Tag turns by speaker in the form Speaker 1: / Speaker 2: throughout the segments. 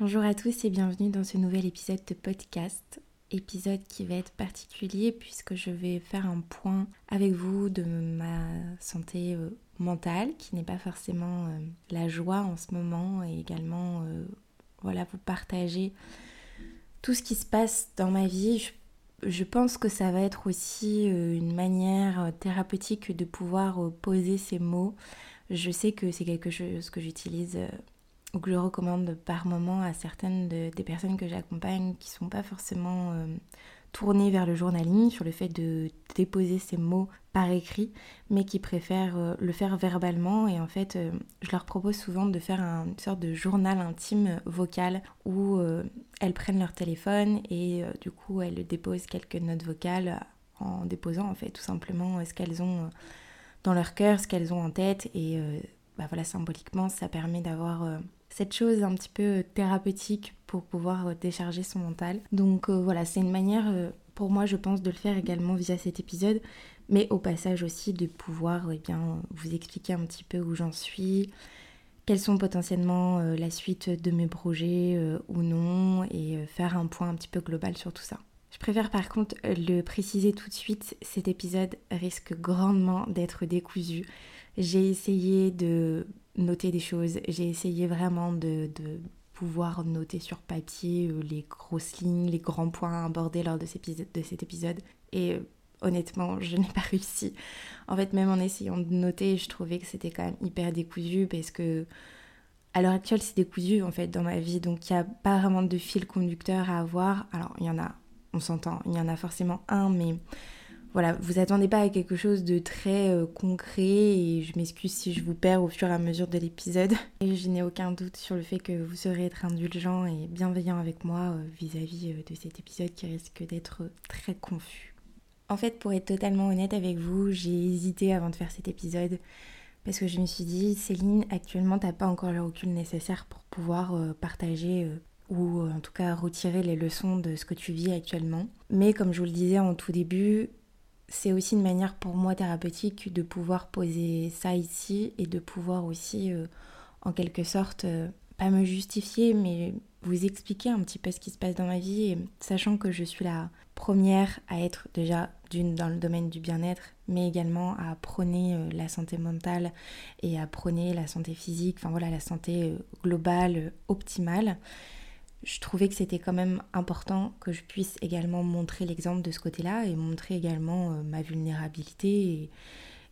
Speaker 1: Bonjour à tous et bienvenue dans ce nouvel épisode de podcast. Épisode qui va être particulier puisque je vais faire un point avec vous de ma santé euh, mentale qui n'est pas forcément euh, la joie en ce moment et également euh, voilà vous partager tout ce qui se passe dans ma vie. Je, pense que ça va être aussi une manière thérapeutique de pouvoir poser ces mots. Je sais que c'est quelque chose que j'utilise ou que je recommande par moment à certaines des personnes que j'accompagne qui sont pas forcément euh, tournées vers le journaling sur le fait de déposer ces mots par écrit, mais qui préfèrent euh, le faire verbalement. Et en fait, euh, je leur propose souvent de faire une sorte de journal intime vocal où elles prennent leur téléphone et du coup elles déposent quelques notes vocales en déposant en fait tout simplement ce qu'elles ont dans leur cœur, ce qu'elles ont en tête et bah voilà symboliquement ça permet d'avoir cette chose un petit peu thérapeutique pour pouvoir euh, décharger son mental. Donc euh, voilà, c'est une manière euh, pour moi je pense de le faire également via cet épisode, mais au passage aussi de pouvoir eh vous expliquer un petit peu où j'en suis, quelles sont potentiellement la suite de mes projets ou non, et faire un point un petit peu global sur tout ça. Je préfère par contre le préciser tout de suite, cet épisode risque grandement d'être décousu. J'ai essayé de noter des choses. J'ai essayé vraiment de, pouvoir noter sur papier euh, les grosses lignes, les grands points abordés lors de, de cet épisode. Et euh, honnêtement, je n'ai pas réussi. En fait, même en essayant de noter, je trouvais que c'était quand même hyper décousu parce que à l'heure actuelle, c'est décousu en fait dans ma vie. Donc, il n'y a pas vraiment de fil conducteur à avoir. Alors, il y en a, on s'entend, il y en a forcément un, mais voilà, vous attendez pas à quelque chose de très euh, concret et je m'excuse si je vous perds au fur et à mesure de l'épisode. Et je n'ai aucun doute sur le fait que vous serez être indulgent et bienveillant avec moi euh, vis-à-vis euh, de cet épisode qui risque d'être très confus. En fait, pour être totalement honnête avec vous, j'ai hésité avant de faire cet épisode parce que je me suis dit, Céline, actuellement, t'as pas encore le recul nécessaire pour pouvoir partager ou en tout cas retirer les leçons de ce que tu vis actuellement. Mais comme je vous le disais en tout début, c'est aussi une manière pour moi thérapeutique de pouvoir poser ça ici et de pouvoir aussi, euh, en quelque sorte, euh, pas me justifier, mais vous expliquer un petit peu ce qui se passe dans ma vie, sachant que je suis la première à être déjà d'une dans le domaine du bien-être, mais également à prôner euh, la santé mentale et à prôner la santé physique, enfin voilà, la santé globale, optimale je trouvais que c'était quand même important que je puisse également montrer l'exemple de ce côté-là et montrer également euh, ma vulnérabilité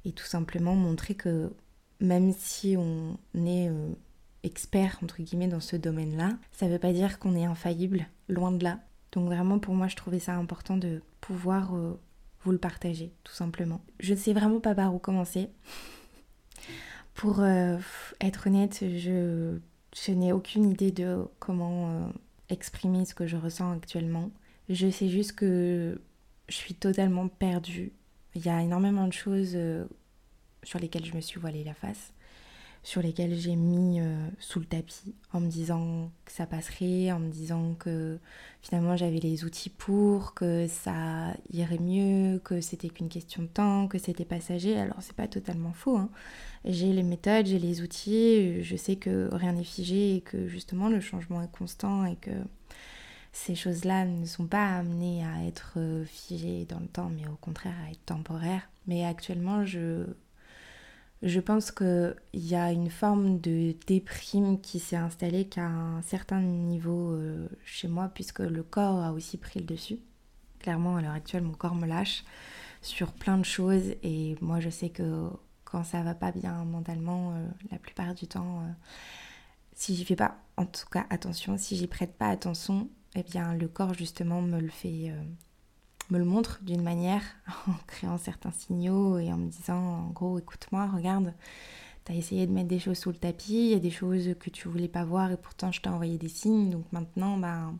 Speaker 1: et, tout simplement montrer que même si on est euh, expert entre guillemets dans ce domaine-là, ça ne veut pas dire qu'on est infaillible, loin de là. Donc vraiment pour moi je trouvais ça important de pouvoir euh, vous le partager tout simplement. Je ne sais vraiment pas par où commencer. Pour être honnête, je je n'ai aucune idée de comment euh, exprimer ce que je ressens actuellement. Je sais juste que je suis totalement perdue. Il y a énormément de choses euh, sur lesquelles je me suis voilée la face sur lesquels j'ai mis euh, sous le tapis en me disant que ça passerait, en me disant que finalement j'avais les outils pour, que ça irait mieux, que c'était qu'une question de temps, que c'était passager. Alors c'est pas totalement faux. Hein. J'ai les méthodes, j'ai les outils, je sais que rien n'est figé et que justement le changement est constant et que ces choses-là ne sont pas amenées à être euh, figées dans le temps, mais au contraire à être temporaires. Mais actuellement, je je pense qu'il y a une forme de déprime qui s'est installée qu'à un certain niveau euh, chez moi, puisque le corps a aussi pris le dessus. Clairement, à l'heure actuelle, mon corps me lâche sur plein de choses, et moi je sais que quand ça va pas bien mentalement, euh, la plupart du temps, euh, si j'y fais pas, en tout cas attention, si j'y prête pas attention, eh bien le corps justement me le fait me le montre d'une manière, en créant certains signaux et en me disant, en gros, écoute-moi, regarde, t'as essayé de mettre des choses sous le tapis, il y a des choses que tu voulais pas voir et pourtant je t'ai envoyé des signes, donc maintenant, bah,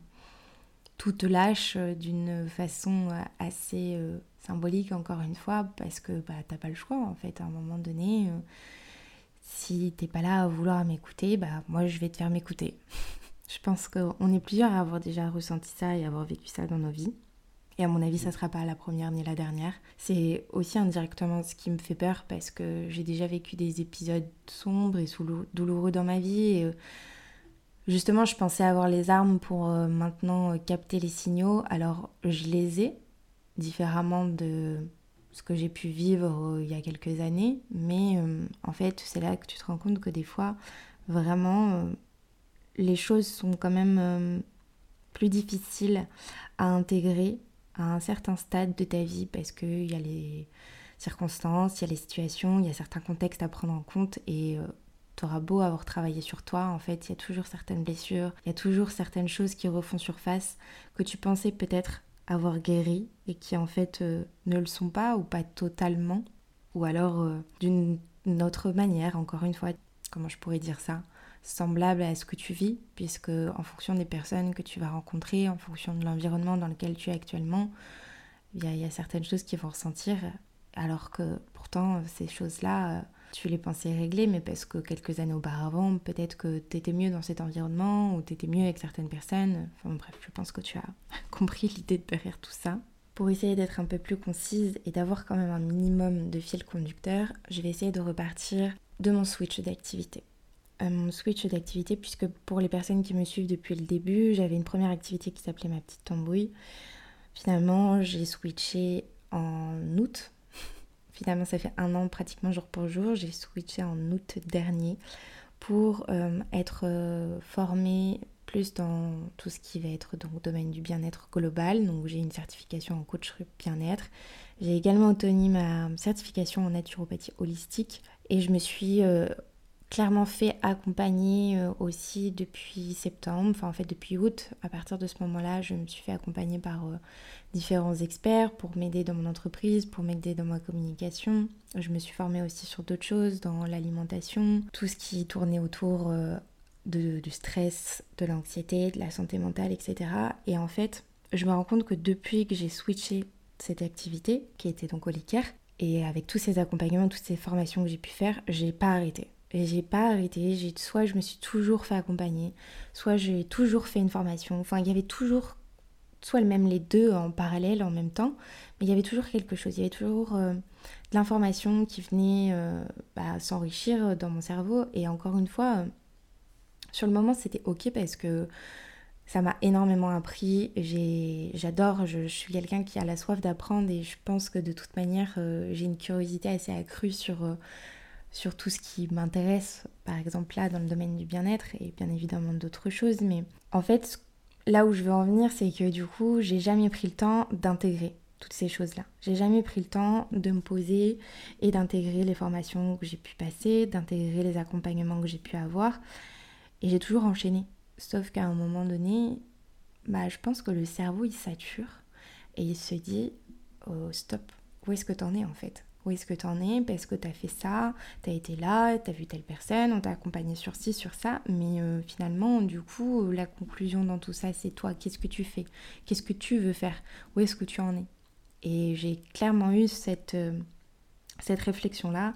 Speaker 1: tout te lâche euh, d'une façon euh, assez euh, symbolique, encore une fois, parce que bah, t'as pas le choix, en fait, à un moment donné. si t'es pas là à vouloir m'écouter, bah moi je vais te faire m'écouter. je pense qu'on est plusieurs à avoir déjà ressenti ça et à avoir vécu ça dans nos vies. Et à mon avis, ça ne sera pas la première ni la dernière. C'est aussi indirectement ce qui me fait peur parce que j'ai déjà vécu des épisodes sombres et douloureux dans ma vie. Et euh, Justement, je pensais avoir les armes pour maintenant capter les signaux, alors je les ai différemment de ce que j'ai pu vivre il y a quelques années, mais en fait, c'est là que tu te rends compte que des fois, vraiment, les choses sont quand même plus difficiles à intégrer à un certain stade de ta vie parce qu'il y a les circonstances, il y a les situations, il y a certains contextes à prendre en compte et euh, beau avoir travaillé sur toi, en fait, il y a toujours certaines blessures, il y a toujours certaines choses qui refont surface que tu pensais peut-être avoir guéri et qui en fait euh, ne le sont pas ou pas totalement ou alors euh, d'une autre manière, encore une fois, comment je pourrais dire ça? Semblable à ce que tu vis, puisque en fonction des personnes que tu vas rencontrer, en fonction de l'environnement dans lequel tu es actuellement, il y, a certaines choses qui vont ressentir, alors que pourtant ces choses-là, euh, tu les pensais régler, mais parce que quelques années auparavant, peut-être que tu étais mieux dans cet environnement ou tu étais mieux avec certaines personnes. Enfin bref, je pense que tu as compris l'idée derrière tout ça. Pour essayer d'être un peu plus concise et d'avoir quand même un minimum de fil conducteur, je vais essayer de repartir de mon switch d'activité mon switch d'activité, puisque pour les personnes qui me suivent depuis le début, j'avais une première activité qui s'appelait ma petite tambouille. Finalement, j'ai switché en août. Finalement, ça fait un an pratiquement jour pour jour. J'ai switché en août dernier pour euh, être euh, formée plus dans tout ce qui va être dans le domaine du bien-être global. Donc j'ai une certification en coach bien-être. J'ai également obtenu ma certification en naturopathie holistique et je me suis euh, clairement fait accompagner euh, aussi depuis septembre, enfin en fait depuis août. À partir de ce moment-là, je me suis fait accompagner par euh, différents experts pour m'aider dans mon entreprise, pour m'aider dans ma communication. Je me suis formée aussi sur d'autres choses, dans l'alimentation, tout ce qui tournait autour euh, de, du stress, de l'anxiété, de la santé mentale, etc. Et en fait, je me rends compte que depuis que j'ai switché cette activité, qui était donc au Liqueur, et avec tous ces accompagnements, toutes ces formations que j'ai pu faire, j'ai pas arrêté. Et j'ai pas arrêté, j'ai soit je me suis toujours fait accompagner, soit j'ai toujours fait une formation. Enfin, il y avait toujours soit même les deux en parallèle en même temps, mais il y avait toujours quelque chose, il y avait toujours euh, de l'information qui venait euh, bah, s'enrichir dans mon cerveau. Et encore une fois, euh, sur le moment c'était ok parce que ça m'a énormément appris. J'adore, je, je, suis quelqu'un qui a la soif d'apprendre et je pense que de toute manière j'ai une curiosité assez accrue sur sur tout ce qui m'intéresse, par exemple là dans le domaine du bien-être et bien évidemment d'autres choses. Mais en fait, là où je veux en venir, c'est que du coup, j'ai jamais pris le temps d'intégrer toutes ces choses-là. J'ai jamais pris le temps de me poser et d'intégrer les formations que j'ai pu passer, d'intégrer les accompagnements que j'ai pu avoir. Et j'ai toujours enchaîné. Sauf qu'à un moment donné, bah, je pense que le cerveau il sature et il se dit oh, stop, où est-ce que t'en es en fait? Où est-ce que tu en es Parce que tu as fait ça, tu as été là, tu as vu telle personne, on t'a accompagné sur ci, sur ça. Mais euh, finalement, du coup, la conclusion dans tout ça, c'est toi. Qu'est-ce que tu fais? Qu'est-ce que tu veux faire? Où est-ce que tu en es? Et j'ai clairement eu cette, euh, cette réflexion-là.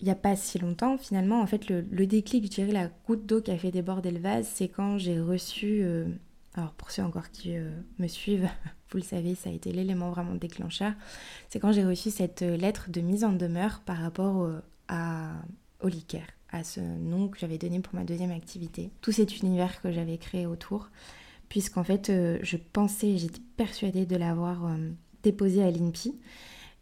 Speaker 1: Il n'y a pas si longtemps, finalement, en fait, le, déclic, je dirais, la goutte d'eau qui a fait déborder le vase, c'est quand j'ai reçu euh, alors pour ceux encore qui euh, me suivent, vous le savez, ça a été l'élément vraiment déclencheur, c'est quand j'ai reçu cette euh, lettre de mise en demeure par rapport à, au à ce nom que j'avais donné pour ma deuxième activité. Tout cet univers que j'avais créé autour, puisqu'en fait euh, je pensais, j'étais persuadée de l'avoir déposé à l'INPI.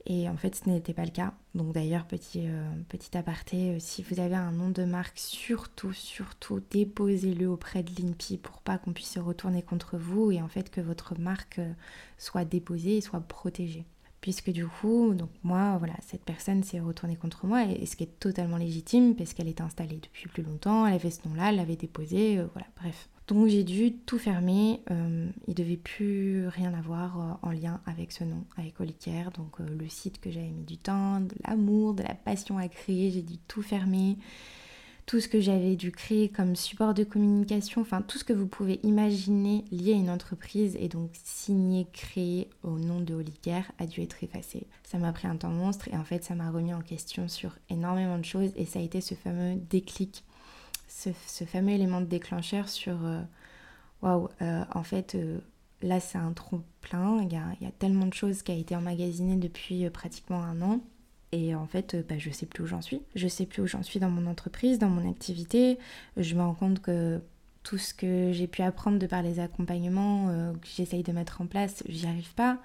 Speaker 1: Et en fait, ce n'était pas le cas. Donc d'ailleurs, petit, euh, petit aparté, euh, si vous avez un nom de marque, surtout, surtout, déposez-le auprès de l'INPI pour pas qu'on puisse se retourner contre vous et en fait que votre marque euh, soit déposée et soit protégée. Puisque du coup, donc moi, voilà, cette personne s'est retournée contre moi, et, ce qui est totalement légitime, parce qu'elle est installée depuis plus longtemps, elle avait ce nom-là, elle l'avait déposé, voilà, bref. Donc j'ai dû tout fermer. Euh, il devait plus rien avoir euh, en lien avec ce nom, avec Olicaire. Donc euh, le site que j'avais mis du temps, de l'amour, de la passion à créer, j'ai dû tout fermer. Tout ce que j'avais dû créer comme support de communication, enfin tout ce que vous pouvez imaginer lié à une entreprise et donc signé, créé au nom de Olicaire a dû être effacé. Ça m'a pris un temps monstre et en fait ça m'a remis en question sur énormément de choses et ça a été ce fameux déclic ce, fameux élément de déclencheur sur euh, waouh, euh, en fait, euh, là c'est un trou plein, il y a, tellement de choses qui a été emmagasinées depuis pratiquement un an. Et en fait, bah, je sais plus où j'en suis. Je sais plus où j'en suis dans mon entreprise, dans mon activité. Je me rends compte que tout ce que j'ai pu apprendre de par les accompagnements que j'essaye de mettre en place, j'y arrive pas.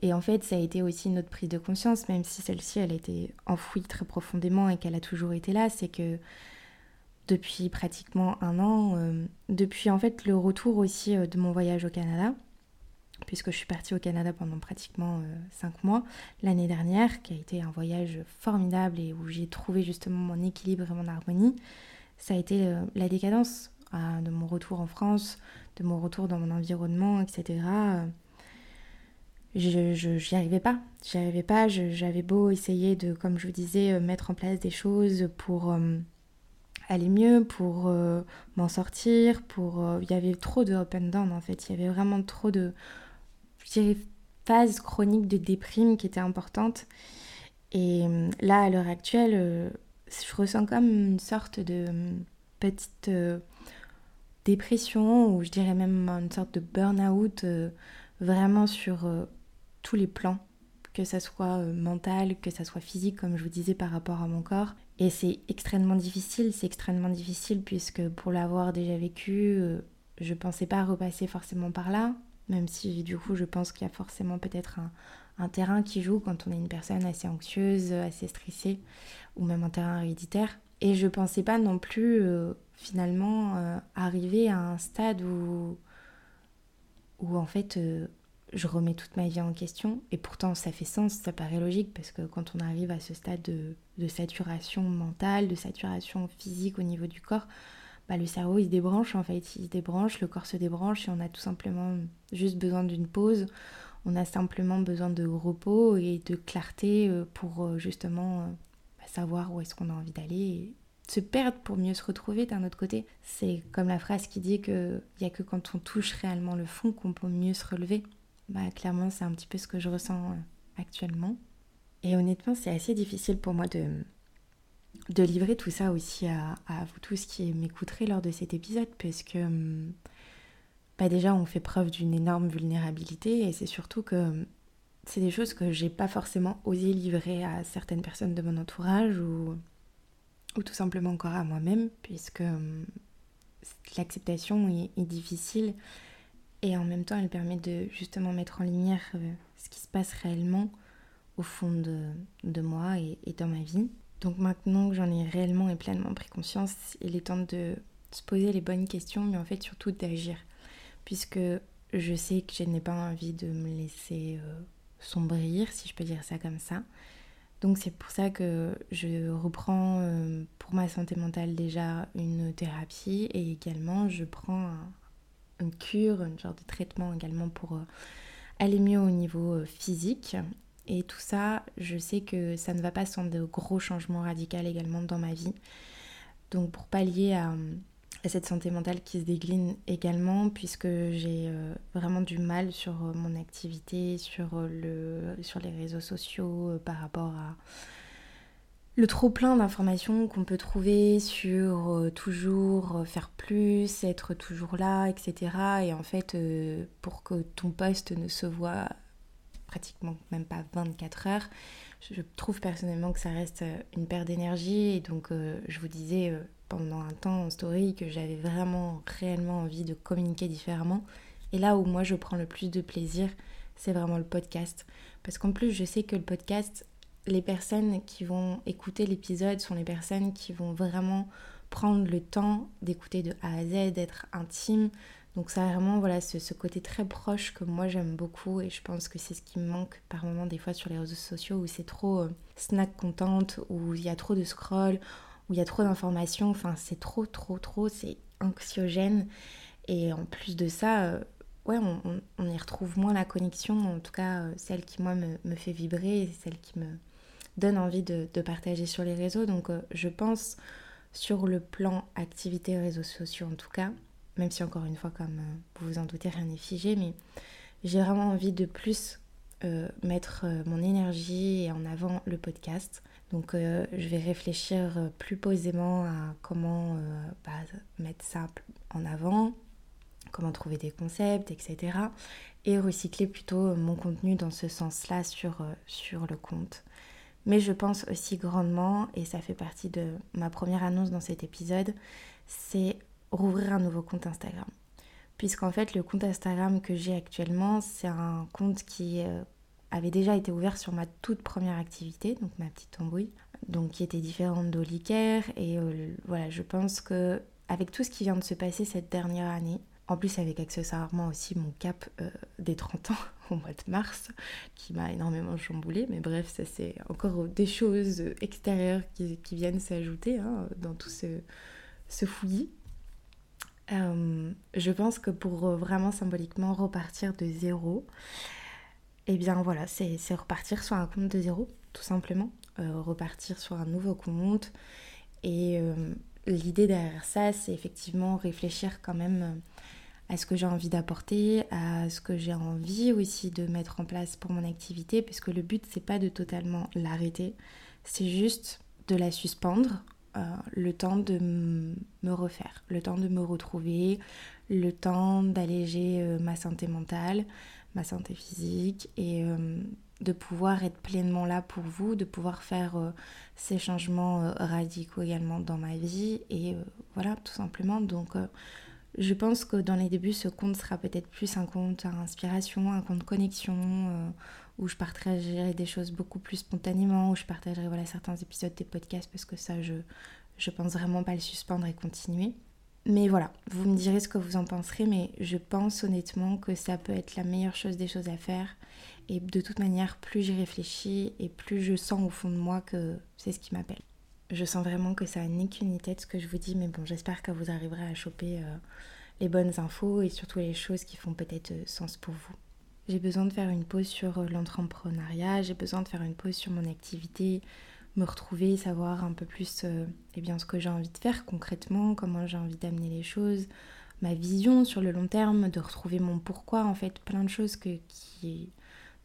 Speaker 1: Et en fait, ça a été aussi une autre prise de conscience, même si celle-ci, elle a été enfouie très profondément et qu'elle a toujours été là, c'est que depuis pratiquement un an, euh, depuis en fait le retour aussi euh, de mon voyage au Canada, puisque je suis partie au Canada pendant pratiquement euh, cinq mois l'année dernière, qui a été un voyage formidable et où j'ai trouvé justement mon équilibre et mon harmonie, ça a été la décadence de mon retour en France, de mon retour dans mon environnement, etc je j'y arrivais pas. J'y arrivais pas. J'avais beau essayer de comme je vous disais mettre en place des choses pour aller mieux pour euh, m'en sortir pour il y avait trop de up and down en fait. Il y avait vraiment trop de je dirais phases chroniques de déprime qui étaient importantes. Et là à l'heure actuelle je ressens comme une sorte de petite dépression ou je dirais même une sorte de burn-out vraiment sur tous les plans, que ça soit euh, mental, que ça soit physique, comme je vous disais par rapport à mon corps. Et c'est extrêmement difficile, c'est extrêmement difficile puisque pour l'avoir déjà vécu, euh, je pensais pas repasser forcément par là, même si du coup je pense qu'il y a forcément peut-être un, terrain qui joue quand on est une personne assez anxieuse, assez stressée, ou même un terrain héréditaire. Et je pensais pas non plus euh, finalement arriver à un stade où, où en fait je remets toute ma vie en question. Et pourtant, ça fait sens, ça paraît logique, parce que quand on arrive à ce stade de, saturation mentale, de saturation physique au niveau du corps, bah, le cerveau il se débranche en fait, il se débranche, le corps se débranche et on a tout simplement juste besoin d'une pause. On a simplement besoin de repos et de clarté euh, pour euh, justement euh, bah, savoir où est-ce qu'on a envie d'aller et se perdre pour mieux se retrouver d'un autre côté. C'est comme la phrase qui dit qu'il n'y a que quand on touche réellement le fond qu'on peut mieux se relever bah, clairement, c'est un petit peu ce que je ressens euh, actuellement. Et honnêtement, c'est assez difficile pour moi de, de livrer tout ça aussi à, vous tous qui m'écouterez lors de cet épisode, parce que hum, bah déjà, on fait preuve d'une énorme vulnérabilité et c'est surtout que hum, c'est des choses que j'ai pas forcément osé livrer à certaines personnes de mon entourage ou, ou tout simplement encore à moi-même, puisque hum, l'acceptation est difficile et en même temps, elle permet de justement mettre en lumière euh, ce qui se passe réellement au fond de, moi et, dans ma vie. Donc maintenant que j'en ai réellement et pleinement pris conscience, il est temps de se poser les bonnes questions, mais en fait surtout d'agir. Puisque je sais que je n'ai pas envie de me laisser euh, sombrir, si je peux dire ça comme ça. Donc c'est pour ça que je reprends euh, pour ma santé mentale déjà une thérapie et également je prends un, une cure, un genre de traitement également pour euh, aller mieux au niveau euh, physique. Et tout ça, je sais que ça ne va pas sans de gros changements radicaux également dans ma vie. Donc pour pallier à, cette santé mentale qui se dégline également, puisque j'ai euh, vraiment du mal sur mon activité, sur, le, sur les réseaux sociaux par rapport à le trop plein d'informations qu'on peut trouver sur euh, toujours euh, faire plus, être toujours là, etc. Et en fait, euh, pour que ton poste ne se voit pratiquement même pas 24 heures, je trouve personnellement que ça reste une perte d'énergie. Et donc, je vous disais pendant un temps en story que j'avais vraiment, réellement envie de communiquer différemment. Et là où moi je prends le plus de plaisir, c'est vraiment le podcast. Parce qu'en plus, je sais que le podcast, les personnes qui vont écouter l'épisode sont les personnes qui vont vraiment prendre le temps d'écouter de A à Z, d'être intime. Donc ça vraiment voilà, ce, côté très proche que moi j'aime beaucoup et je pense que c'est ce qui me manque par moments des fois sur les réseaux sociaux où c'est trop euh, snack contente, où il y a trop de scroll, où il y a trop d'informations. Enfin c'est trop trop trop, c'est anxiogène. Et en plus de ça, euh, ouais, on, y retrouve moins la connexion, en tout cas euh, celle qui moi me, me fait vibrer, celle qui me, donne envie de, partager sur les réseaux. Donc euh, je pense sur le plan activité réseaux sociaux en tout cas, même si encore une fois comme euh, vous vous en doutez rien n'est figé, mais j'ai vraiment envie de plus euh, mettre mon énergie et en avant le podcast. Donc je vais réfléchir plus posément à comment bah, mettre ça en avant, comment trouver des concepts, etc. Et recycler plutôt mon contenu dans ce sens-là sur, sur le compte. Mais je pense aussi grandement, et ça fait partie de ma première annonce dans cet épisode, c'est rouvrir un nouveau compte Instagram. Puisqu'en fait, le compte Instagram que j'ai actuellement, c'est un compte qui euh, avait déjà été ouvert sur ma toute première activité, donc ma petite embrouille, donc qui était différente d'Olicaire. Et euh, voilà, je pense que avec tout ce qui vient de se passer cette dernière année, en plus avec accessoirement aussi mon cap euh, des 30 ans au mois de mars, qui m'a énormément chamboulé, mais bref, ça c'est encore des choses extérieures qui, viennent s'ajouter hein, dans tout ce, fouillis. Euh, je pense que pour vraiment symboliquement repartir de zéro, eh bien voilà, c'est repartir sur un compte de zéro, tout simplement. Euh, repartir sur un nouveau compte. Et l'idée derrière ça, c'est effectivement réfléchir quand même à ce que j'ai envie d'apporter, à ce que j'ai envie aussi de mettre en place pour mon activité, parce que le but, c'est pas de totalement l'arrêter, c'est juste de la suspendre euh, le temps de me refaire, le temps de me retrouver, le temps d'alléger euh, ma santé mentale, ma santé physique et euh, de pouvoir être pleinement là pour vous, de pouvoir faire ces changements radicaux également dans ma vie et voilà tout simplement. Donc je pense que dans les débuts, ce compte sera peut-être plus un compte à inspiration, un compte connexion, où je partagerai des choses beaucoup plus spontanément, où je partagerai certains épisodes des podcasts parce que ça, je, je pense vraiment pas le suspendre et continuer. Mais voilà, vous me direz ce que vous en penserez, mais je pense honnêtement que ça peut être la meilleure chose des choses à faire. Et de toute manière, plus j'y réfléchis et plus je sens au fond de moi que c'est ce qui m'appelle. Je sens vraiment que ça n'est qu'une tête ce que je vous dis, mais bon, j'espère que vous arriverez à choper euh, les bonnes infos et surtout les choses qui font peut-être euh, sens pour vous. J'ai besoin de faire une pause sur euh, l'entrepreneuriat, j'ai besoin de faire une pause sur mon activité, me retrouver, savoir un peu plus eh bien, ce que j'ai envie de faire concrètement, comment j'ai envie d'amener les choses, ma vision sur le long terme, de retrouver mon pourquoi, en fait, plein de choses que, qui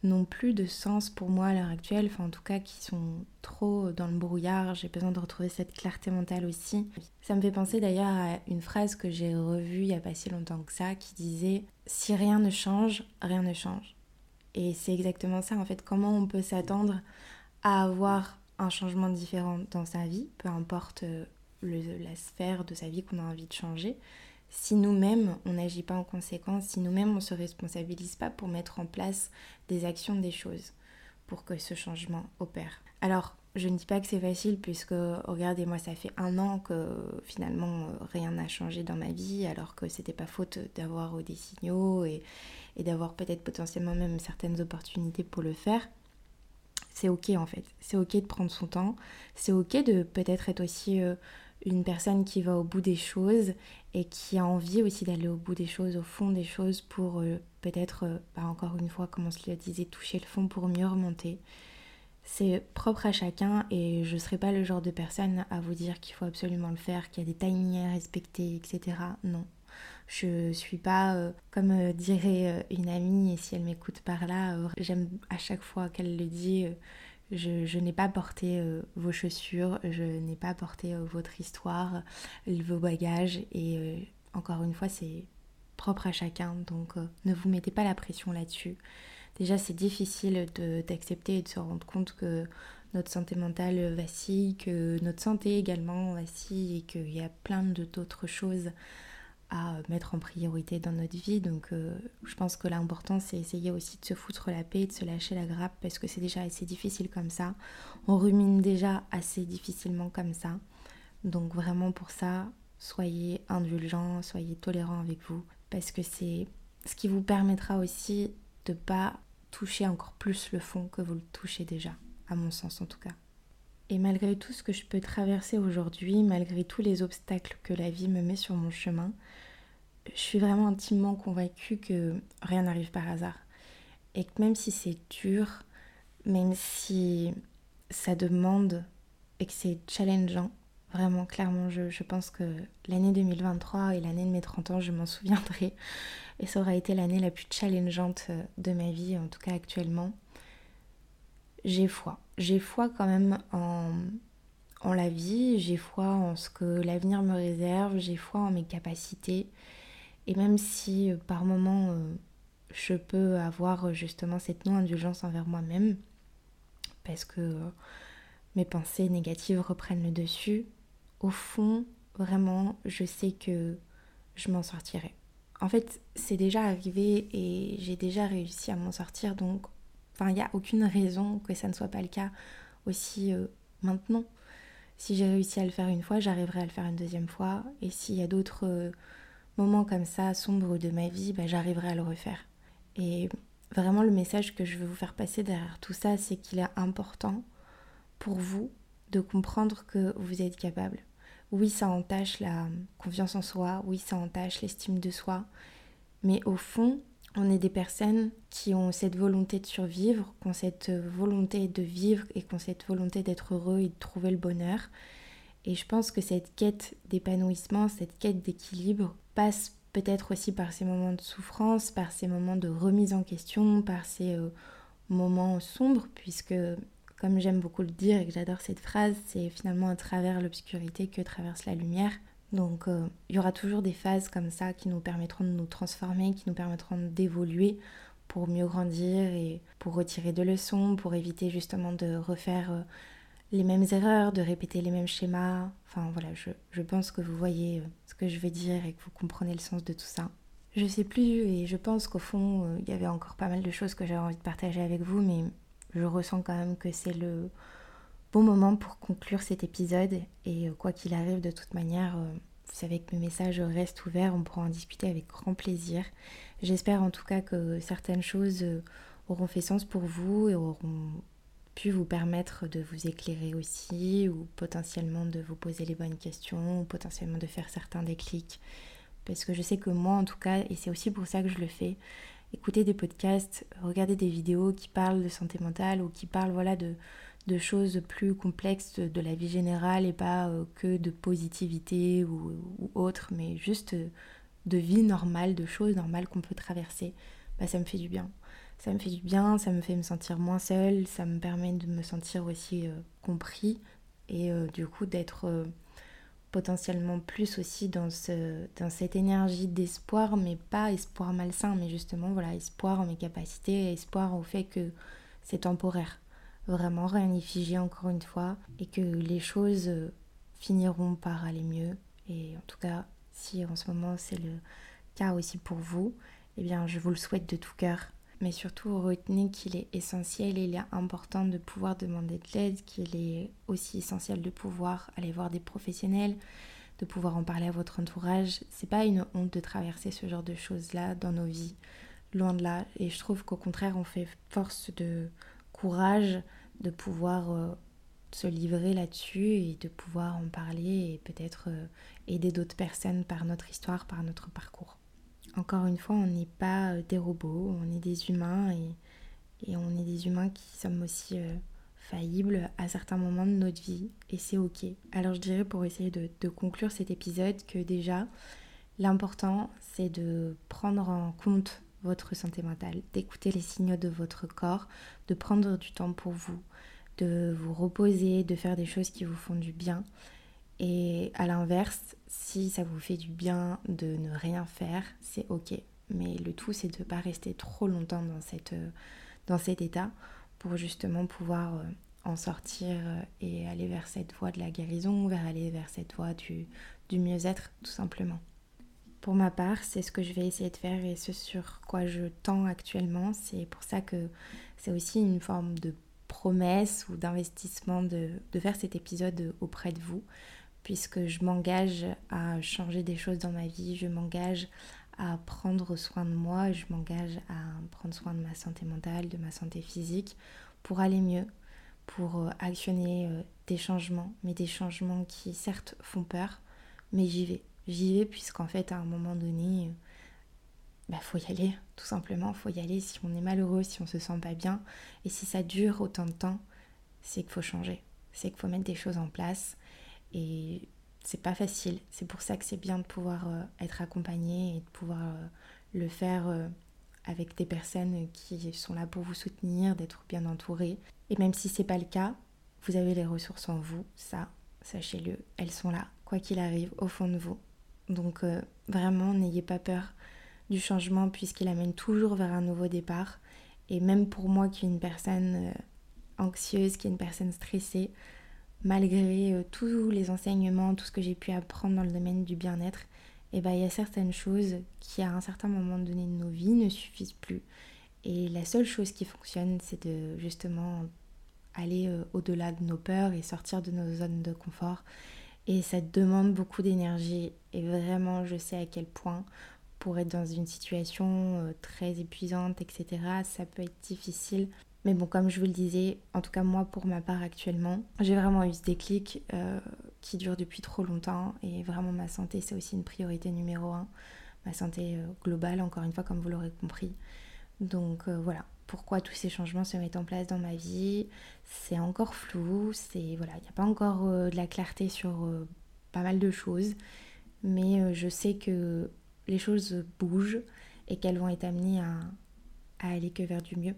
Speaker 1: n'ont plus de sens pour moi à l'heure actuelle, enfin en tout cas qui sont trop dans le brouillard, j'ai besoin de retrouver cette clarté mentale aussi. Ça me fait penser d'ailleurs à une phrase que j'ai revue il n'y a pas si longtemps que ça qui disait si rien ne change, rien ne change. Et c'est exactement ça en fait, comment on peut s'attendre à avoir un changement différent dans sa vie, peu importe euh, la sphère de sa vie qu'on a envie de changer, si nous-mêmes on n'agit pas en conséquence, si nous-mêmes on ne se responsabilise pas pour mettre en place des actions, des choses, pour que ce changement opère. Alors, je ne dis pas que c'est facile puisque, regardez, moi ça fait un an que finalement rien n'a changé dans ma vie, alors que c'était pas faute d'avoir des signaux et, et d'avoir peut-être potentiellement même certaines opportunités pour le faire c'est ok en fait. C'est ok de prendre son temps. C'est ok de peut-être être aussi euh, une personne qui va au bout des choses et qui a envie aussi d'aller au bout des choses, au fond des choses pour euh, peut-être, euh, bah, encore une fois, comme on se le disait, toucher le fond pour mieux remonter. C'est propre à chacun et je ne serai pas le genre de personne à vous dire qu'il faut absolument le faire, qu'il y a des timings à respecter, etc. Non. Je suis pas, euh, comme dirait une amie, et si elle m'écoute par là, j'aime à chaque fois qu'elle le dit, je, n'ai pas porté vos chaussures, je n'ai pas porté votre histoire, vos bagages, et encore une fois, c'est propre à chacun, donc ne vous mettez pas la pression là-dessus. Déjà, c'est difficile d'accepter et de se rendre compte que notre santé mentale vacille, que notre santé également vacille et qu'il y a plein d'autres choses à mettre en priorité dans notre vie. Donc euh, je pense que l'important c'est essayer aussi de se foutre la paix, de se lâcher la grappe parce que c'est déjà assez difficile comme ça. On rumine déjà assez difficilement comme ça. Donc vraiment pour ça, soyez indulgents, soyez tolérants avec vous parce que c'est ce qui vous permettra aussi de pas toucher encore plus le fond que vous le touchez déjà, à mon sens en tout cas. Et malgré tout ce que je peux traverser aujourd'hui, malgré tous les obstacles que la vie me met sur mon chemin, je suis vraiment intimement convaincue que rien n'arrive par hasard. Et que même si c'est dur, même si ça demande et que c'est challengeant, vraiment clairement, je, pense que l'année 2023 et l'année de mes 30 ans, je m'en souviendrai. Et ça aura été l'année la plus challengeante de ma vie, en tout cas actuellement. J'ai foi j'ai foi quand même en, en la vie, j'ai foi en ce que l'avenir me réserve, j'ai foi en mes capacités. Et même si euh, par moments euh, je peux avoir euh, justement cette non-indulgence envers moi-même, parce que mes pensées négatives reprennent le dessus, au fond, vraiment, je sais que je m'en sortirai. En fait, c'est déjà arrivé et j'ai déjà réussi à m'en sortir, donc enfin, il n'y a aucune raison que ça ne soit pas le cas aussi euh, maintenant. Si j'ai réussi à le faire une fois, j'arriverai à le faire une deuxième fois. Et s'il y a d'autres euh, moments comme ça, sombres de ma vie, bah, j'arriverai à le refaire. Et vraiment, le message que je veux vous faire passer derrière tout ça, c'est qu'il est important pour vous de comprendre que vous êtes capable. Oui, ça entache la confiance en soi, oui, ça entache l'estime de soi, mais au fond, on est des personnes qui ont cette volonté de survivre, qui ont cette volonté de vivre et qui ont cette volonté d'être heureux et de trouver le bonheur. Et je pense que cette quête d'épanouissement, cette quête d'équilibre passe peut-être aussi par ces moments de souffrance, par ces moments de remise en question, par ces euh, moments sombres, puisque comme j'aime beaucoup le dire et que j'adore cette phrase, c'est finalement à travers l'obscurité que traverse la lumière. Donc euh, il y aura toujours des phases comme ça qui nous permettront de nous transformer, qui nous permettront d'évoluer pour mieux grandir et pour retirer de leçons, pour éviter justement de refaire euh, les mêmes erreurs, de répéter les mêmes schémas. Enfin voilà, je, pense que vous voyez euh, ce que je veux dire et que vous comprenez le sens de tout ça. Je sais plus et je pense qu'au fond, il y avait encore pas mal de choses que j'avais envie de partager avec vous, mais je ressens quand même que c'est le bon moment pour conclure cet épisode. Et euh, quoi qu'il arrive, de toute manière, euh, vous savez que mes messages restent ouverts, on pourra en discuter avec grand plaisir. J'espère en tout cas que certaines choses euh, auront fait sens pour vous et auront pu vous permettre de vous éclairer aussi ou potentiellement de vous poser les bonnes questions ou potentiellement de faire certains déclics. Parce que je sais que moi en tout cas, et c'est aussi pour ça que je le fais, écouter des podcasts, regarder des vidéos qui parlent de santé mentale ou qui parlent voilà, de, de choses plus complexes de la vie générale et pas euh, que de positivité ou, autre, mais juste de vie normale, de choses normales qu'on peut traverser, bah, ça me fait du bien. Ça me fait du bien, ça me fait me sentir moins seule, ça me permet de me sentir aussi euh, compris et euh, du coup d'être potentiellement plus aussi dans, ce, dans cette énergie d'espoir, mais pas espoir malsain, mais justement, voilà, espoir en mes capacités, espoir au fait que c'est temporaire. Vraiment, rien n'est figé encore une fois, et que les choses finiront par aller mieux. Et en tout cas, si en ce moment c'est le cas aussi pour vous, eh bien, je vous le souhaite de tout cœur mais surtout retenez qu'il est essentiel et il est important de pouvoir demander de l'aide, qu'il est aussi essentiel de pouvoir aller voir des professionnels, de pouvoir en parler à votre entourage. C'est pas une honte de traverser ce genre de choses-là dans nos vies, loin de là. Et je trouve qu'au contraire, on fait force de courage de pouvoir euh, se livrer là-dessus et de pouvoir en parler et peut-être euh, aider d'autres personnes par notre histoire, par notre parcours. Encore une fois, on n'est pas euh, des robots, on est des humains et, on est des humains qui sommes aussi faillibles à certains moments de notre vie et c'est ok. Alors je dirais pour essayer de, conclure cet épisode que déjà l'important c'est de prendre en compte votre santé mentale, d'écouter les signaux de votre corps, de prendre du temps pour vous, de vous reposer, de faire des choses qui vous font du bien et à l'inverse, si ça vous fait du bien de ne rien faire, c'est ok. Mais le tout, c'est de ne pas rester trop longtemps dans, cette, dans cet état pour justement pouvoir euh, en sortir euh, et aller vers cette voie de la guérison, vers aller vers cette voie du, du mieux-être, tout simplement. Pour ma part, c'est ce que je vais essayer de faire et ce sur quoi je tends actuellement. C'est pour ça que c'est aussi une forme de promesse ou d'investissement de, de faire cet épisode auprès de vous puisque je m'engage à changer des choses dans ma vie, je m'engage à prendre soin de moi, je m'engage à prendre soin de ma santé mentale, de ma santé physique pour aller mieux, pour euh, actionner euh, des changements, mais des changements qui certes font peur, mais j'y vais. J'y vais puisqu'en fait à un moment donné, bah, faut y aller, tout simplement, faut y aller si on est malheureux, si on se sent pas bien, et si ça dure autant de temps, c'est qu'il faut changer, c'est qu'il faut mettre des choses en place, et c'est pas facile. C'est pour ça que c'est bien de pouvoir euh, être accompagné et de pouvoir euh, le faire euh, avec des personnes qui sont là pour vous soutenir, d'être bien entouré. Et même si c'est pas le cas, vous avez les ressources en vous, ça, sachez-le, elles sont là, quoi qu'il arrive, au fond de vous. Donc vraiment, n'ayez pas peur du changement puisqu'il amène toujours vers un nouveau départ. Et même pour moi qui est une personne anxieuse, qui est une personne stressée, malgré euh, tous les enseignements, tout ce que j'ai pu apprendre dans le domaine du bien-être, eh ben, il y a certaines choses qui à un certain moment donné de nos vies ne suffisent plus. Et la seule chose qui fonctionne, c'est de justement aller euh, au-delà de nos peurs et sortir de nos zones de confort. Et ça demande beaucoup d'énergie. Et vraiment, je sais à quel point, pour être dans une situation euh, très épuisante, etc., ça peut être difficile. Mais bon, comme je vous le disais, en tout cas moi pour ma part actuellement, j'ai vraiment eu ce déclic euh, qui dure depuis trop longtemps. Et vraiment ma santé, c'est aussi une priorité numéro un. Ma santé globale, encore une fois, comme vous l'aurez compris. Donc voilà, pourquoi tous ces changements se mettent en place dans ma vie. C'est encore flou, c'est voilà, il n'y a pas encore euh, de la clarté sur euh, pas mal de choses, mais euh, je sais que les choses bougent et qu'elles vont être amenées à, à aller que vers du mieux.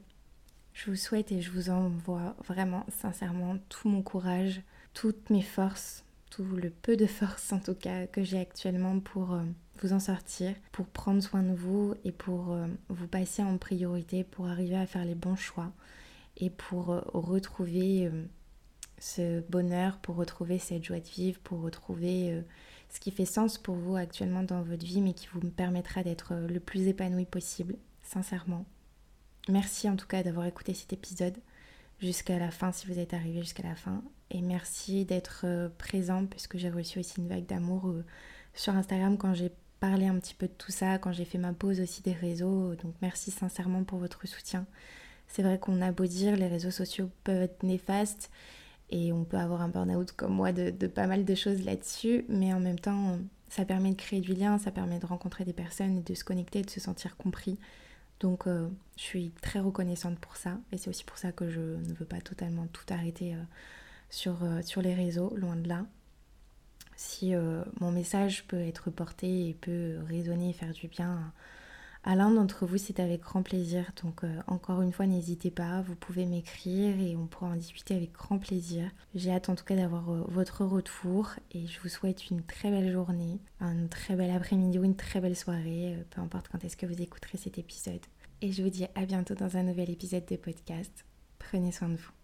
Speaker 1: Je vous souhaite et je vous envoie vraiment sincèrement tout mon courage, toutes mes forces, tout le peu de force en tout cas que j'ai actuellement pour vous en sortir, pour prendre soin de vous et pour euh, vous passer en priorité, pour arriver à faire les bons choix et pour euh, retrouver euh, ce bonheur, pour retrouver cette joie de vivre, pour retrouver ce qui fait sens pour vous actuellement dans votre vie, mais qui vous permettra d'être le plus épanoui possible, sincèrement. Merci en tout cas d'avoir écouté cet épisode jusqu'à la fin si vous êtes arrivé jusqu'à la fin. Et merci d'être présent puisque j'ai reçu aussi une vague d'amour sur Instagram quand j'ai parler un petit peu de tout ça quand j'ai fait ma pause aussi des réseaux. Donc merci sincèrement pour votre soutien. C'est vrai qu'on a beau dire, les réseaux sociaux peuvent être néfastes et on peut avoir un burn-out comme moi de, pas mal de choses là-dessus, mais en même temps, ça permet de créer du lien, ça permet de rencontrer des personnes et de se connecter, de se sentir compris. Donc euh, je suis très reconnaissante pour ça. Et c'est aussi pour ça que je ne veux pas totalement tout arrêter euh, sur, euh, sur les réseaux, loin de là. Si mon message peut être porté et peut résonner et faire du bien l'un d'entre vous, c'est avec grand plaisir. Donc euh, encore une fois, n'hésitez pas, vous pouvez m'écrire et on pourra en discuter avec grand plaisir. J'ai hâte en tout cas d'avoir euh, votre retour et je vous souhaite une très belle journée, un très bel après-midi ou une très belle soirée, peu importe quand est-ce que vous écouterez cet épisode. Et je vous dis à bientôt dans un nouvel épisode de podcast. Prenez soin de vous.